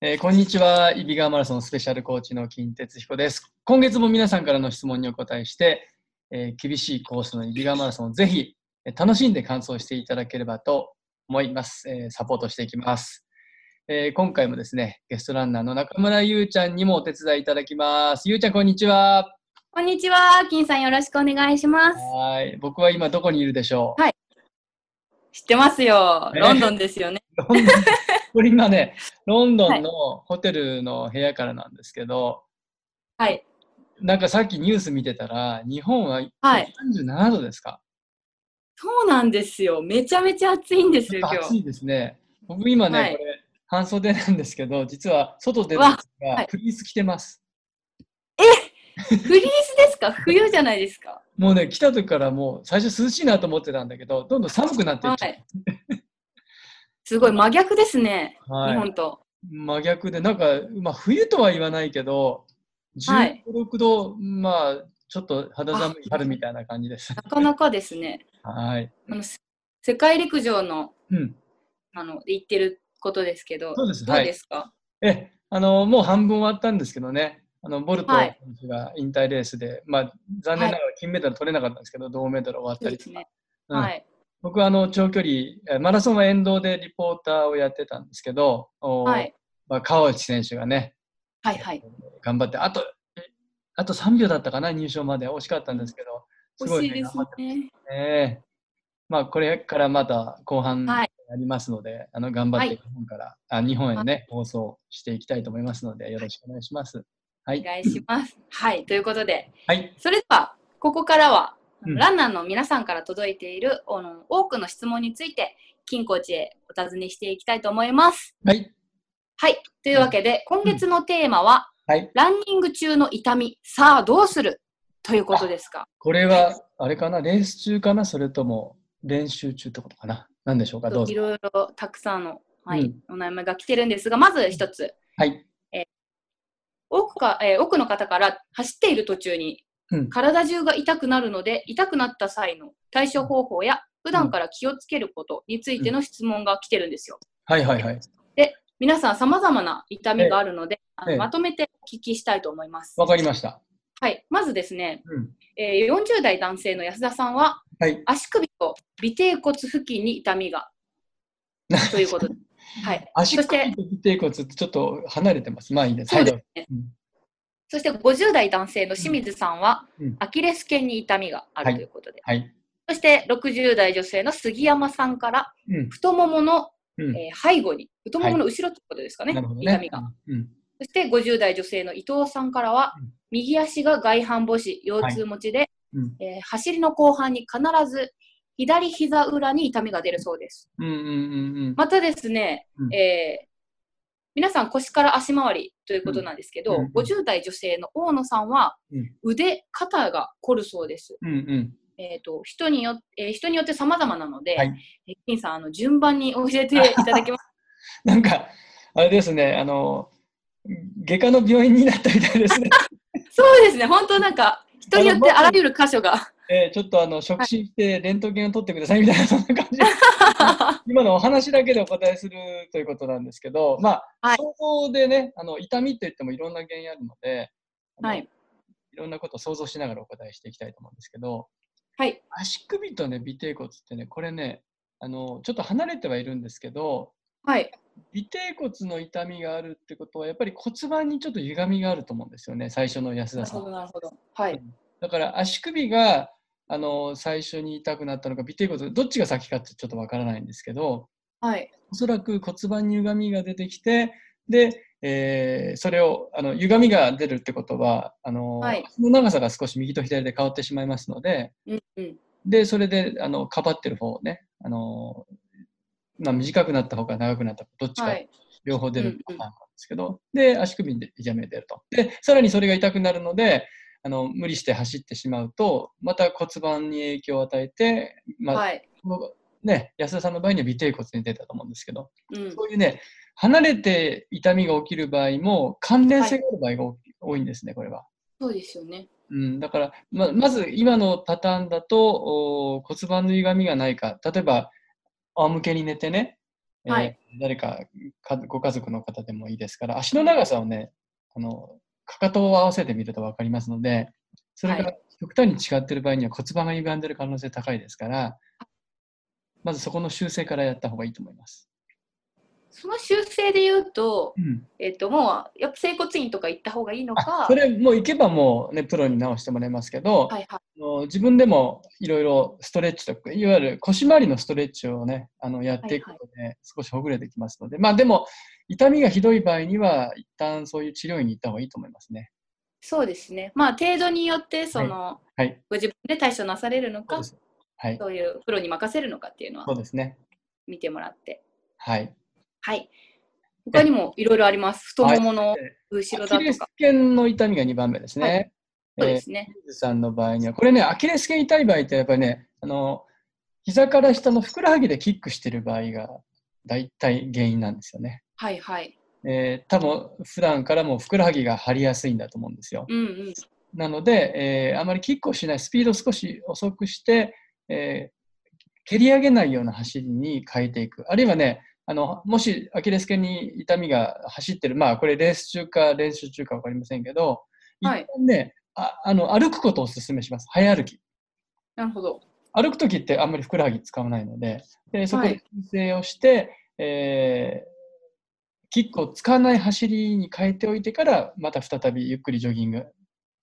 えーこんにちは。イビガーマラソンスペシャルコーチの金哲彦です。今月も皆さんからの質問にお答えして、えー厳しいコースのイビガーマラソンをぜひ、えー楽しんで完走していただければと思います。えーサポートしていきます、えー今回もですね、ゲストランナーの中村ゆうちゃんにもお手伝いいただきます。ゆうちゃん、こんにちは。こんにちは、金さんよろしくお願いします。はい。僕は今どこにいるでしょう、はい知ってますよ。ねロンドンですよね。これ今ね、ロンドンのホテルの部屋からなんですけど、はい。なんかさっきニュース見てたら、日本ははい37度ですか、そうなんですよ。めちゃめちゃ暑いんですよ、今日。暑いですね。僕今ね、はいこれ、半袖なんですけど、実は外出るんですが、はいフリース着てます。フリースですか？冬じゃないですかもうね、来た時からもう最初涼しいなと思ってたんだけど、どんどん寒くなっていっちゃう。はい。すごい真逆ですね。はい日本と。真逆で、なんか、まあ、冬とは言わないけど、はい15、6度、まあ、ちょっと肌寒い春みたいな感じです。なかなかですね。はい。あのせ世界陸上のうん。あの言ってることですけど、そうですどうですか、え、あの、もう半分終わったんですけどね、あの、ボルトはい選手が引退レースで、まあ、残念ながら金メダル取れなかったんですけど、銅メダル終わったりとか。ね。うんはい。僕はあの長距離、えマラソンは沿道でリポーターをやってたんですけど、おはい。まあ、川内選手がね、はいはい。頑張って、あと、えあと3秒だったかな、入賞まで惜しかったんですけど、すごいね、惜しいですね。まあ、これからまた後半はいありますので、あの頑張ってはい日本から、あ日本へね、放送していきたいと思いますので、よろしくお願いします。はい。お願いします。はい。ということで、はい。それでは、ここからは、うんランナーの皆さんから届いているあの多くの質問について、金コーチへお尋ねしていきたいと思います。はい。はい。というわけで、今月のテーマは、はい。ランニング中の痛み、さあどうする？ということですか。これは、あれかな、レース中かな、それとも練習中ってことかな？何でしょうか、どうぞい。ろいろたくさんの、はいうんお悩みが来てるんですが、まず一つ、はい。多くか、えー多くの方から走っている途中にうん。体中が痛くなるので、痛くなった際の対処方法や、普段から気をつけることについての質問が来てるんですよ。はいはいはい。皆さん様々な痛みがあるので、あのええまとめてお聞きしたいと思います。わかりました。はい。まずですね、うん。えー40代男性の安田さんは、はい。足首と尾てい骨付近に痛みが、ということです。はい。足そして首と尾骨ってちょっと離れてます。まあいいです。そうですね。うんそして50代男性の清水さんは、うんアキレス腱に痛みがあるはいということで、はい。そして60代女性の杉山さんから、うん。太ももの、うん。えー背後に、太ももの後ろということですかね、ね。痛みが。うん。そして50代女性の伊藤さんからは、うん右足が外反母趾、腰痛持ちで、うん。えー走りの後半に必ず左膝裏に痛みが出るそうです。うん。うん。うん。またですね、うんえー皆さん腰から足回りということなんですけど、うんうん50代女性の大野さんは、うん腕、肩が凝るそうです。うん。うん。えー、と人によえー人によって様々なので、はいえー金さんあの順番に教えていただけます なんか、あれですね、あの、外科の病院になったみたいですね。そうですね、本当なんか人によってあらゆる箇所が。えーちょっとあの、触診してレントゲンを取ってくださいみたいな、そんな感じで。今のお話だけでお答えするということなんですけど、まあ、はい想像でね、あの痛みって言ってもいろんな原因あるので、はい、いろんなことを想像しながらお答えしていきたいと思うんですけど、はい、足首とね、尾てい骨ってね、これね、あのちょっと離れてはいるんですけど、はい、尾てい骨の痛みがあるってことは、やっぱり骨盤にちょっと歪みがあると思うんですよね、最初の安田さん。なるほど。はい、だから足首があの最初に痛くなったのか、尾てい骨、どっちが先かってちょっとわからないんですけど、はい、おそらく骨盤に歪みが出てきて、で、えーそれをあの歪みが出るってことはあの、はい。足の長さが少し右と左で変わってしまいますので、うんうん、でそれであのかばってる方をね、あのまあ、短くなった方か長くなった方どっちかはい、両方出るパターンなんですけど、で足首に痛みが出ると。でさらにそれが痛くなるのであの無理して走ってしまうとまた骨盤に影響を与えて、まあはい、ね、安田さんの場合には尾てい骨に出たと思うんですけど、うん、そういうね、離れて痛みが起きる場合も関連性がある場合が多い多いんですね、これは。そうですよね。うん、だからままず今のパターンだとお骨盤の歪みがないか例えば仰向けに寝てね、えーはい誰かかご家族の方でもいいですから、足の長さをね、あのかかとを合わせてみると分かりますので、それがはい極端に違っている場合には骨盤が歪んでいる可能性高いですから、まずそこの修正からやった方がいいと思います。その修正で言うと、うん、えっと、もう、やっぱ整骨院とか行った方がいいのあか、それもう行けばもうね、プロに直してもらえますけど、はいはい。あの自分でもいろいろストレッチとか、いわゆる腰回りのストレッチをね、あのやっていくことで少しほぐれてきますので、まあでも、痛みがひどい場合には、一旦そういう治療院に行った方がいいと思いますね。そうですね。まあ、程度によって、その、はい。ご自分で対処なされるのか。はい。そういうプロに任せるのかっていうのはそうですね。見てもらって。はい。はい。他にもいろいろあります。太ももの後ろアキレスだとか。腱の痛みが2番目ですね。はいそうえーですね。水さんの場合には、これね、アキレス腱痛い場合ってやっぱりね、あの、膝から下のふくらはぎでキックしてる場合が大体原因なんですよね。はいはい。えー多分普段からもふくらはぎが張りやすいんだと思うんですよ。うんうん。なので、えーあまりキックをしない、スピードを少し遅くして、えー蹴り上げないような走りに変えていく。あるいはね、あのもしアキレス腱に痛みが走ってる、まあこれレース中か練習中か分かりませんけど、はい一旦ね、ああの歩くことをお勧めします。早歩き。なるほど。歩くときってあんまりふくらはぎ使わないので、でそこではい修正をして、えーキックを使わない走りに変えておいてから、また再びゆっくりジョギング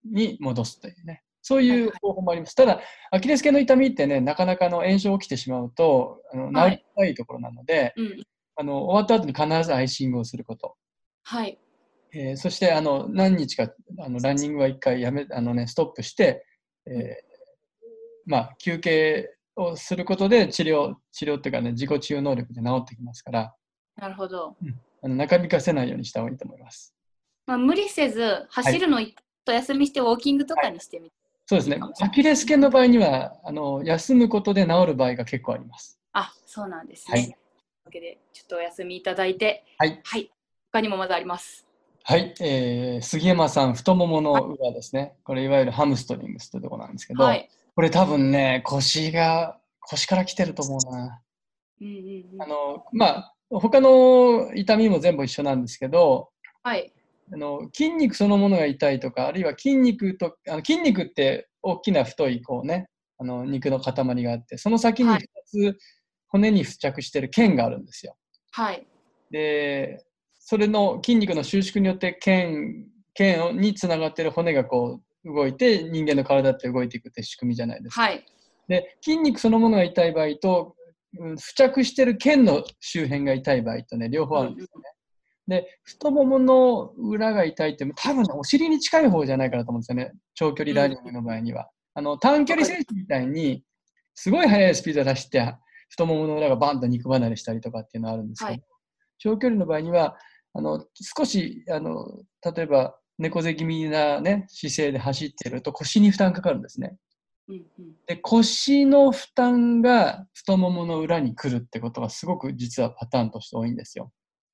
に戻すというね、そういう方法もあります。ただ、アキレス腱の痛みってね、なかなかの炎症起きてしまうと、あのはい治りたいところなので、うん。あの終わった後に必ずアイシングをすること。はい。えーそしてあの何日かあのランニングは1回やめあの、ね、ストップして、えーまあ、休憩をすることで治療治療っていうかね自己治癒能力で治ってきますからなるほど。あの中引かせないようにした方がいいと思います。まあ、無理せず、走るの一と休みしてウォーキングとかにしてみて。そうですねアキレス腱の場合にはあの休むことで治る場合が結構あります。あ、そうなんですね。はいわけで、ちょっとお休みいただいて、はい、はい。他にもまだあります。はいえー杉山さん太ももの裏ですねこれいわゆるハムストリングスというところなんですけど、はい。これ多分ね腰が腰から来てると思うな。うんうんうんあのまあ他の痛みも全部一緒なんですけどはい。あの筋肉そのものが痛いとかあるいは筋肉とあの筋肉って大きな太いこうねあの肉の塊があってその先に2はいつ骨に付着してる腱があるんですよ。はい。でそれの筋肉の収縮によって腱腱につながってる骨がこう動いて人間の体って動いていくって仕組みじゃないですか。はい。で筋肉そのものが痛い場合と、うん付着してる腱の周辺が痛い場合とね両方あるんですよね。で太ももの裏が痛いって多分ねお尻に近い方じゃないかなと思うんですよね長距離ランニングの場合には。あの短距離選手みたいにすごい速いスピードで走って太ももの裏がバンと肉離れしたりとかっていうのはあるんですけど、はい長距離の場合にはあの少しあの例えば猫背気味な、ね、姿勢で走っていると腰に負担かかるんですね。うんうん。で腰の負担が太ももの裏に来るってことがすごく実はパターンとして多いんですよ。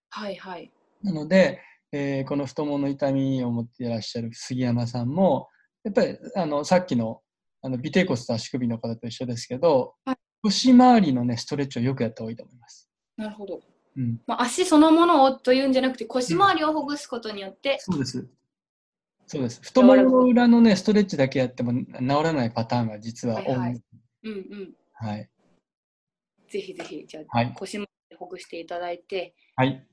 はいはい。なので、えーこの太ももの痛みを持っていらっしゃる杉山さんもやっぱりあのさっきのあの尾てい骨と足首の方と一緒ですけど、はい腰回りの、ね、ストレッチをよくやった方がいいと思います。なるほど。うん、まあ、足そのものをというんじゃなくて腰回りをほぐすことによって、そうです。そうです。太ももの裏のね、ストレッチだけやっても治らないパターンが実は多い。はいははいい。うんうん、はい。ぜひぜひじゃあ、はい。腰回りほぐしていただいてはい。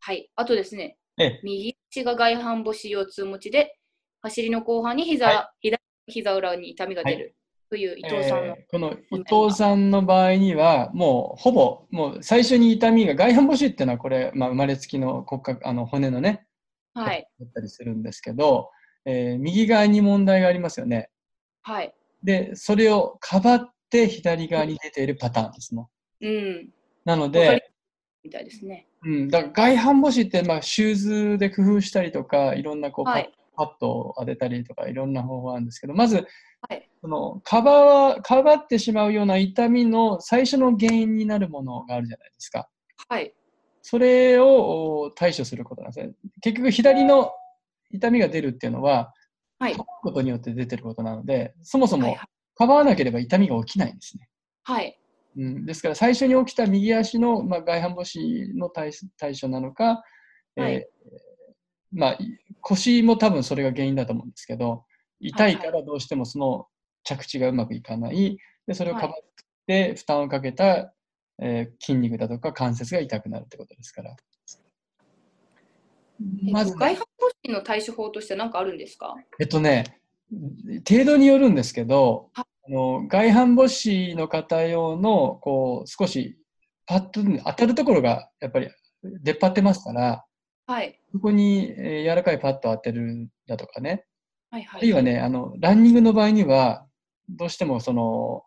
はいあとですねええ、右足が外反母趾腰痛持ちで走りの後半に膝、は左膝裏に痛みが出るという伊藤さんの、えーこの伊藤さんの場合には、もうほぼ、もう最初に痛みが、外反母趾っていうのは、これ、まあ、生まれつきの骨格あの骨のね、はい。だったりするんですけど、えー右側に問題がありますよね。はい。で、それをかばって左側に出ているパターンですもん。うん。なので、みたいですね。うん、だから外反母趾って、まあ、シューズで工夫したりとか、いろんなこうパ,、はいパッドを当てたりとか、いろんな方法あるんですけど、まず、はい。そのかばわかばってしまうような痛みの最初の原因になるものがあるじゃないですか。はい。それをお対処することなんですね。結局、左の痛みが出るっていうのは、はい。かばうことによって出てることなので、そもそもはいかばわなければ痛みが起きないんですね。はい。うん、ですから最初に起きた右足の、まあ、外反母趾の対対処なのか、はい。えーまあ、い腰も多分それが原因だと思うんですけど痛いからどうしてもその着地がうまくいかない。でそれをかばって負担をかけた、えー筋肉だとか関節が痛くなるってことですから。まず外反母趾の対処法として何かあるんですか？えっとね、程度によるんですけど、はあの外反母趾の方用のこう少しパッと当たるところがやっぱり出っ張ってますから、はい。そこに、えー柔らかいパッドを当てるだとかね、はいはい。あるいはね、あのランニングの場合には、どうしてもその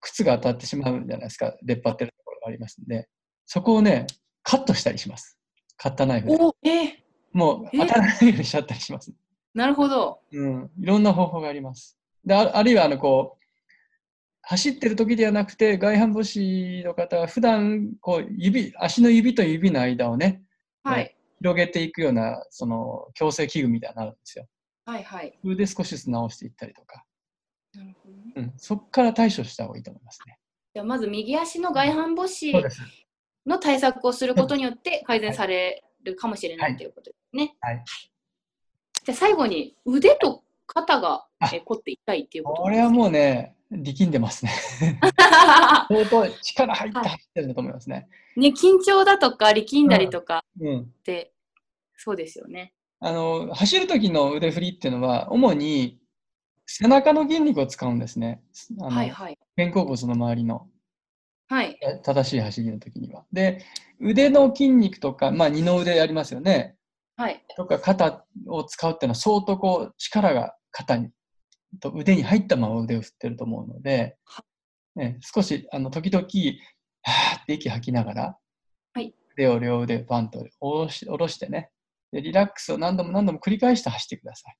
靴が当たってしまうんじゃないですか、出っ張ってるところがありますんで、そこをね、カットしたりします。カッターナイフで。おえーもうえ当たらないようにしちゃったりします。なるほど。うん、いろんな方法があります。でああるいはあのこう走ってる時ではなくて外反母趾の方は普段こう指足の指と指の間をねはい。広げていくようなその矯正器具みたいになるんですよ。はいはい。それで少しずつ直していったりとか、なるほどね。うん、そこから対処した方がいいと思いますね。じゃあまず右足の外反母趾。の対策をすることによって改善されるかもしれないはいということですね。はいじゃあ最後に腕と肩が凝って痛いっていうことこれはもうね、力んでますね。相当力入って走ってるんだと思いますね。ね、緊張だとか力んだりとかうんって、そうですよね。あの走る時の腕振りっていうのは主に背中の筋肉を使うんですね。あのはいはい。肩甲骨の周りのはい。え正しい走りの時には。で、腕の筋肉とか、まあ、二の腕ありますよね。はい。とか肩を使うっていうのは相当こう力が肩にと腕に入ったまま腕を振ってると思うので、ね、少しあの時々はーって息吐きながら、はい腕を両腕バンと下ろし下ろしてねでリラックスを何度も何度も繰り返して走ってください。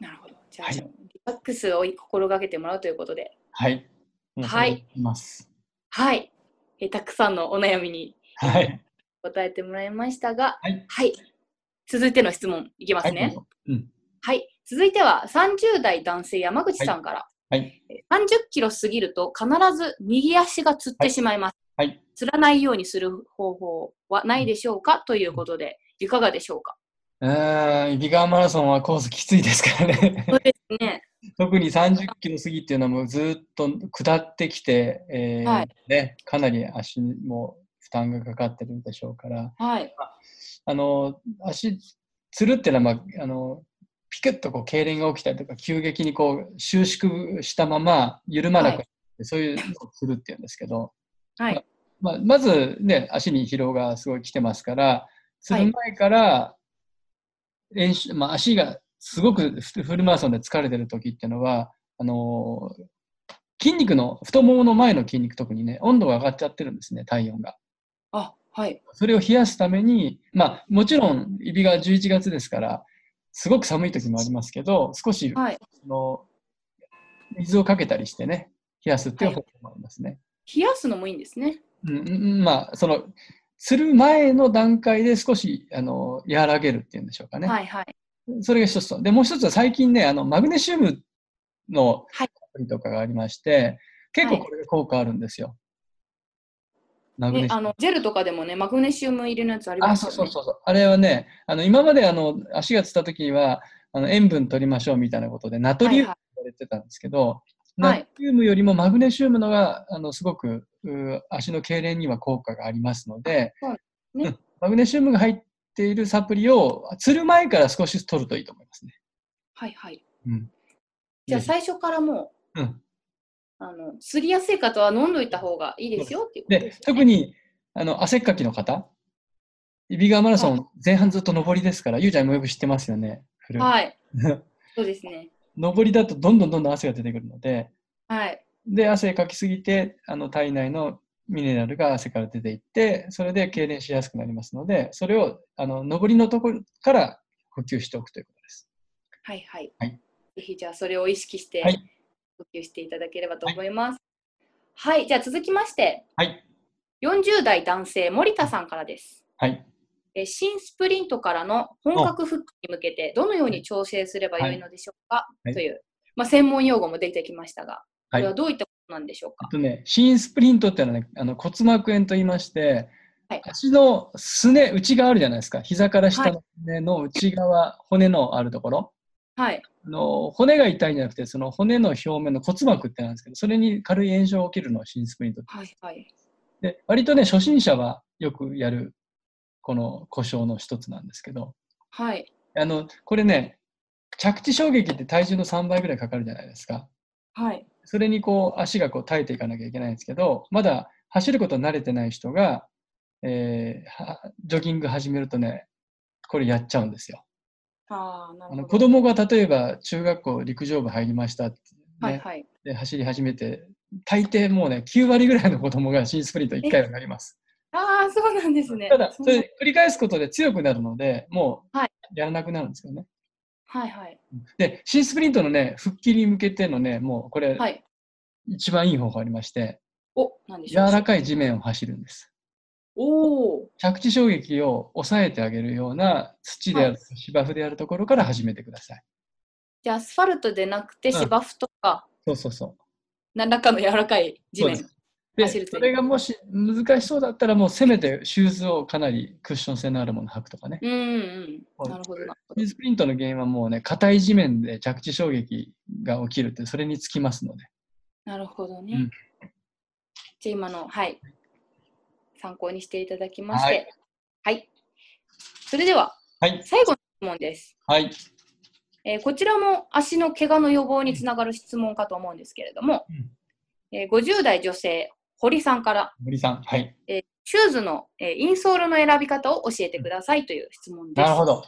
なるほど。じゃあ、はいリラックスを心がけてもらうということで、はい。もうそれでいきます。はい。えたくさんのお悩みにはい。答えてもらいましたが、はい。はい。続いての質問いきますね。ぞ。うん。はい。続いては30代男性山口さんから。はい。え30キロ過ぎると必ず右足がつってしまいます。はい。つらないようにする方法はないでしょうか？ということで、いかがでしょうか？うーん、揖斐川マラソンはコースきついですからね。そうですね。特に30キロ過ぎっていうのはもうずっと下ってきて、えーはいね、かなり足にも負担がかかってるでしょうから、はい。あの足つるっていうのは、まあ、あのピクッとこう痙攣が起きたりとか急激にこう収縮したまま緩まなくなって、はそういうのをつるっていうんですけど、はい。まあ、まずね足に疲労がすごい来てますからつる前から練習、まあ、足がすごくフフルマラソンで疲れてる時っていうのはあのー筋肉の太ももの前の筋肉特にね温度が上がっちゃってるんですね体温が。あ、はい。それを冷やすために、まあ、もちろん、イビが11月ですから、すごく寒い時もありますけど、少し、はい。その水をかけたりしてね、冷やすっていう方法もありますね。冷やすのもいいんですね。うんうん、まあ、その、する前の段階で少し、あの、和らげるっていうんでしょうかね。はいはい。それが一つと。で、もう一つは最近ね、あの、マグネシウムのはいアプリとかがありまして、結構これが効果あるんですよ。ねあのジェルとかでもね、マグネシウム入りのやつありあ、ますよね。そうそうそうそう。あれはね、あの今まであの足がつった時にはあの塩分取りましょうみたいなことで、ナトリウムはって言われてたんですけど、はいナトリウムよりもマグネシウムのがあのすごくう足の痙攣には効果がありますので、ねうんマグネシウムが入っているサプリを釣る前から少しずつ取るといいと思いますね。はいはい。うん、じゃあ最初からもう、うんあの、すりやすい方は飲んどいた方がいいですよっていうことでですよね。特にあの汗っかきの方、イビガーマラソン前半ずっと上りですから、ゆうちゃんもよく知ってますよね。はい。そうですね。上りだとどんどんどんどん汗が出てくるので、はい。で、汗かきすぎて、あの体内のミネラルが汗から出ていって、それで痙攣しやすくなりますので、それをあの上りのところから補給しておくということです。はいはい。はいぜひじゃあそれを意識してはい補給していただければと思います。はい、じゃあ続きまして、はい。40代男性森田さんからです。はい。え新スプリントからの本格復帰に向けてどのように調整すればよいのでしょうか、はいという、まあ、専門用語も出てきましたが、こはいれは。どういったこなんでしょうか？とね、新スプリントっていうのはね、あの骨膜炎と言いまして、はい足のすね、内側あるじゃないですか。膝から下の骨の内側、骨のあるところ。はい。あの骨が痛いんじゃなくて、その骨の表面の骨膜ってなんですけど、それに軽い炎症が起きるのを新スプリントってはい。はい。で、割とね、初心者はよくやる、この故障の一つなんですけど、はい。あの、これね、着地衝撃って体重の3倍ぐらいかかるじゃないですか。はい。それにこう、足がこう耐えていかなきゃいけないんですけど、まだ走ること慣れてない人が、えーはジョギング始めるとね、これやっちゃうんですよ。ああ、の。子供が例えば中学校陸上部入りましたって、ねはい。はい。で走り始めて、大抵もうね、9割ぐらいの子供が新スプリント1回はなります。ああ、そうなんですね。ただ、それ繰り返すことで強くなるので、もうはいやらなくなるんですよね。はい。はい。で、新スプリントのね、復帰に向けてのね、もうこれ、はい。一番いい方法ありまして、お、なんでし柔ょう？らかい地面を走るんです。おお。着地衝撃を抑えてあげるような土である、芝生であるところから始めてください。じゃあ、アスファルトでなくてうん芝生とか、そうそうそう。何らかの柔らかい地面で。それがもし難しそうだったら、もうせめてシューズをかなりクッション性のあるものを履くとかね。うんうん。なるほど、ス。スプリントの原因はもうね、硬い地面で着地衝撃が起きるって、それにつきますので。なるほどね。うんじゃあ、今の、はい。参考にしていただきまして。はい。それでは、はい。最後の質問です。はい。えーこちらも足の怪我の予防につながる質問かと思うんですけれども、えー50代女性、堀さんから、森さん。はい。えーシューズの、えーインソールの選び方を教えてくださいという質問です。なるほど。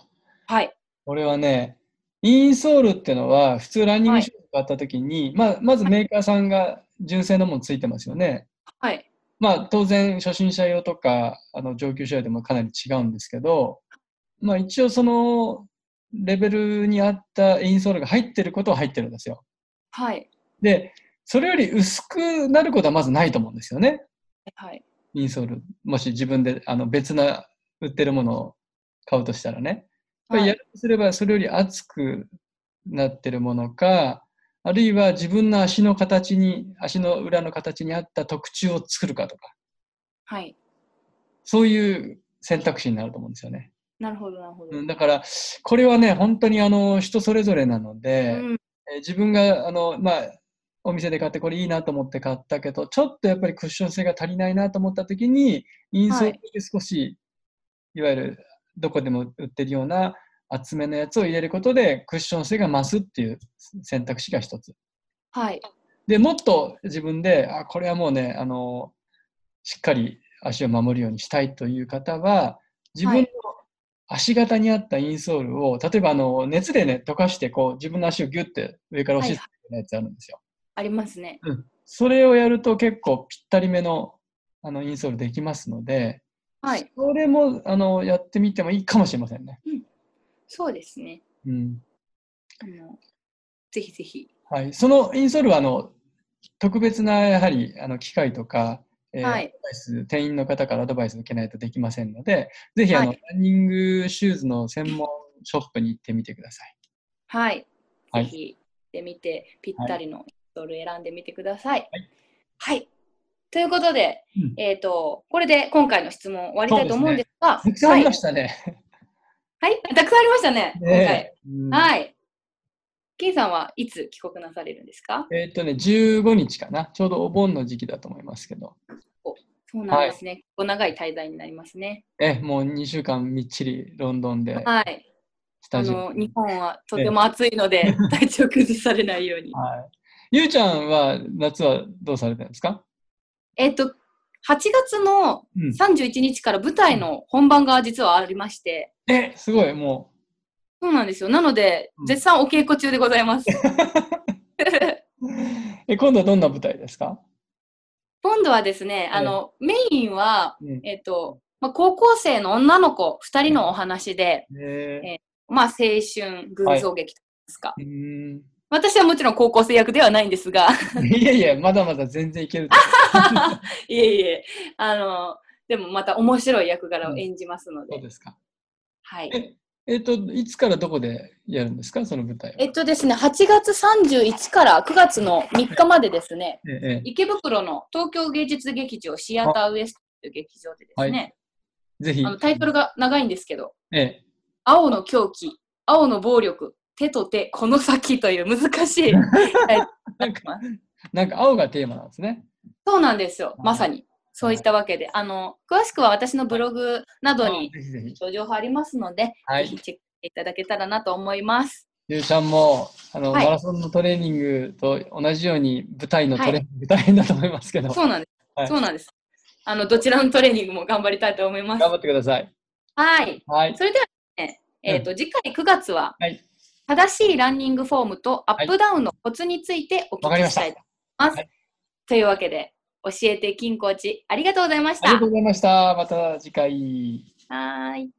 はい。これはね、インソールってのは、普通ランニングシューズ買った時に、まあ、まずメーカーさんが純正のものついてますよね。はい。まあ、当然、初心者用とか、あの上級者用でもかなり違うんですけど、まあ、一応そのレベルに合ったインソールが入ってることは入ってるんですよ。はい。で、それより薄くなることはまずないと思うんですよね。はい。インソール。もし自分であの別な売ってるものを買うとしたらね。やっぱりやるとすれば、それより厚くなってるものか、あるいは自分の足の形に、足の裏の形に合った特注を作るかとか、はい。そういう選択肢になると思うんですよね。なるほど、なるほど。うんだから、これはね、本当にあの人それぞれなので、うんえー自分があの、まあ、お店で買ってこれいいなと思って買ったけど、ちょっとやっぱりクッション性が足りないなと思った時に、インソールで少し、い、わゆるどこでも売ってるような厚めのやつを入れることで、クッション性が増すっていう選択肢が一つ。はい。で、もっと自分で、あ、これはもうね、あの、しっかり足を守るようにしたいという方は、自分の足型に合ったインソールを、例えばあの熱でね、溶かして、こう、自分の足をギュッて上から押し付けるやつあるんですよ。ありますね。うん。それをやると結構ぴったりめのあのインソールできますので、はい。それもあのやってみてもいいかもしれませんね。そうですね。うん。あのぜひぜひ。はい。そのインソールは、あの、特別な、やはり、あの、機械とか、えーはい店員の方からアドバイスを受けないとできませんので、ぜひ、あの、はいランニングシューズの専門ショップに行ってみてください。はい。はいぜひ、行ってみて、ぴったりのストール選んでみてください。はい。はい。ということで、うんえっ、と、これで今回の質問終わりたいと思うんですが、たくさんありまはいしたね。はい。たくさんありましたね、今回。ねえうんはい。金さんはいつ帰国なされるんですか？えーっとね、15日かな。ちょうどお盆の時期だと思いますけど。そうなんですね。お長い滞在になりますね。え、もう2週間みっちりロンドンではい。あの、日本はとても暑いので、体調崩されないように。はい。ゆうちゃんは夏はどうされてるんですか？えっと、8月のうん。31日から舞台の本番が実はありまして、え、すごい、もそうなんですよ。なのでうん、絶賛お稽古中でございます。う。え、今度はどんな舞台ですか？今度はですね、あの、メインは、うん。えっと、まあ、高校生の女の子2人のお話で、えまあ、青春群像劇といいますか。ー、うーん私はもちろん高校生役ではないんですが、いやいや、まだまだ全然いけると いえいえ、あの、でもまた面白い役柄を演じますので、そうですか。はい。ええっ、と、いつからどこでやるんですか、その舞台は。えっとですね、8月31から9月の3日までですね、ええ池袋の東京芸術劇場シアターウエストという劇場でですね、ぜひ。あ。のタイトルが長いんですけど、ええ。青の狂気、青の暴力、手と手、この先という難しい。なんか、なんか青がテーマなんですね。そうなんですよ、はいまさに。そういったわけで、あの、詳しくは私のブログなどに。情報ありますので、はいぜひチェックしていただけたらなと思います。ゆうちゃんもあの、はいマラソンのトレーニングと同じように舞台のトレーニング大変だと思いますけど、そうなんです。はいそうなんです。あの、どちらのトレーニングも頑張りたいと思います頑。張ってください。はい。はい。それではね、えっ、と、次回9月は、はい正しいランニングフォームとアップダウンのコツについてお聞きしたいと思います。はいというわけで、教えて金コーチ、ありがとうございました。ありがとうございました。また次回。はーい。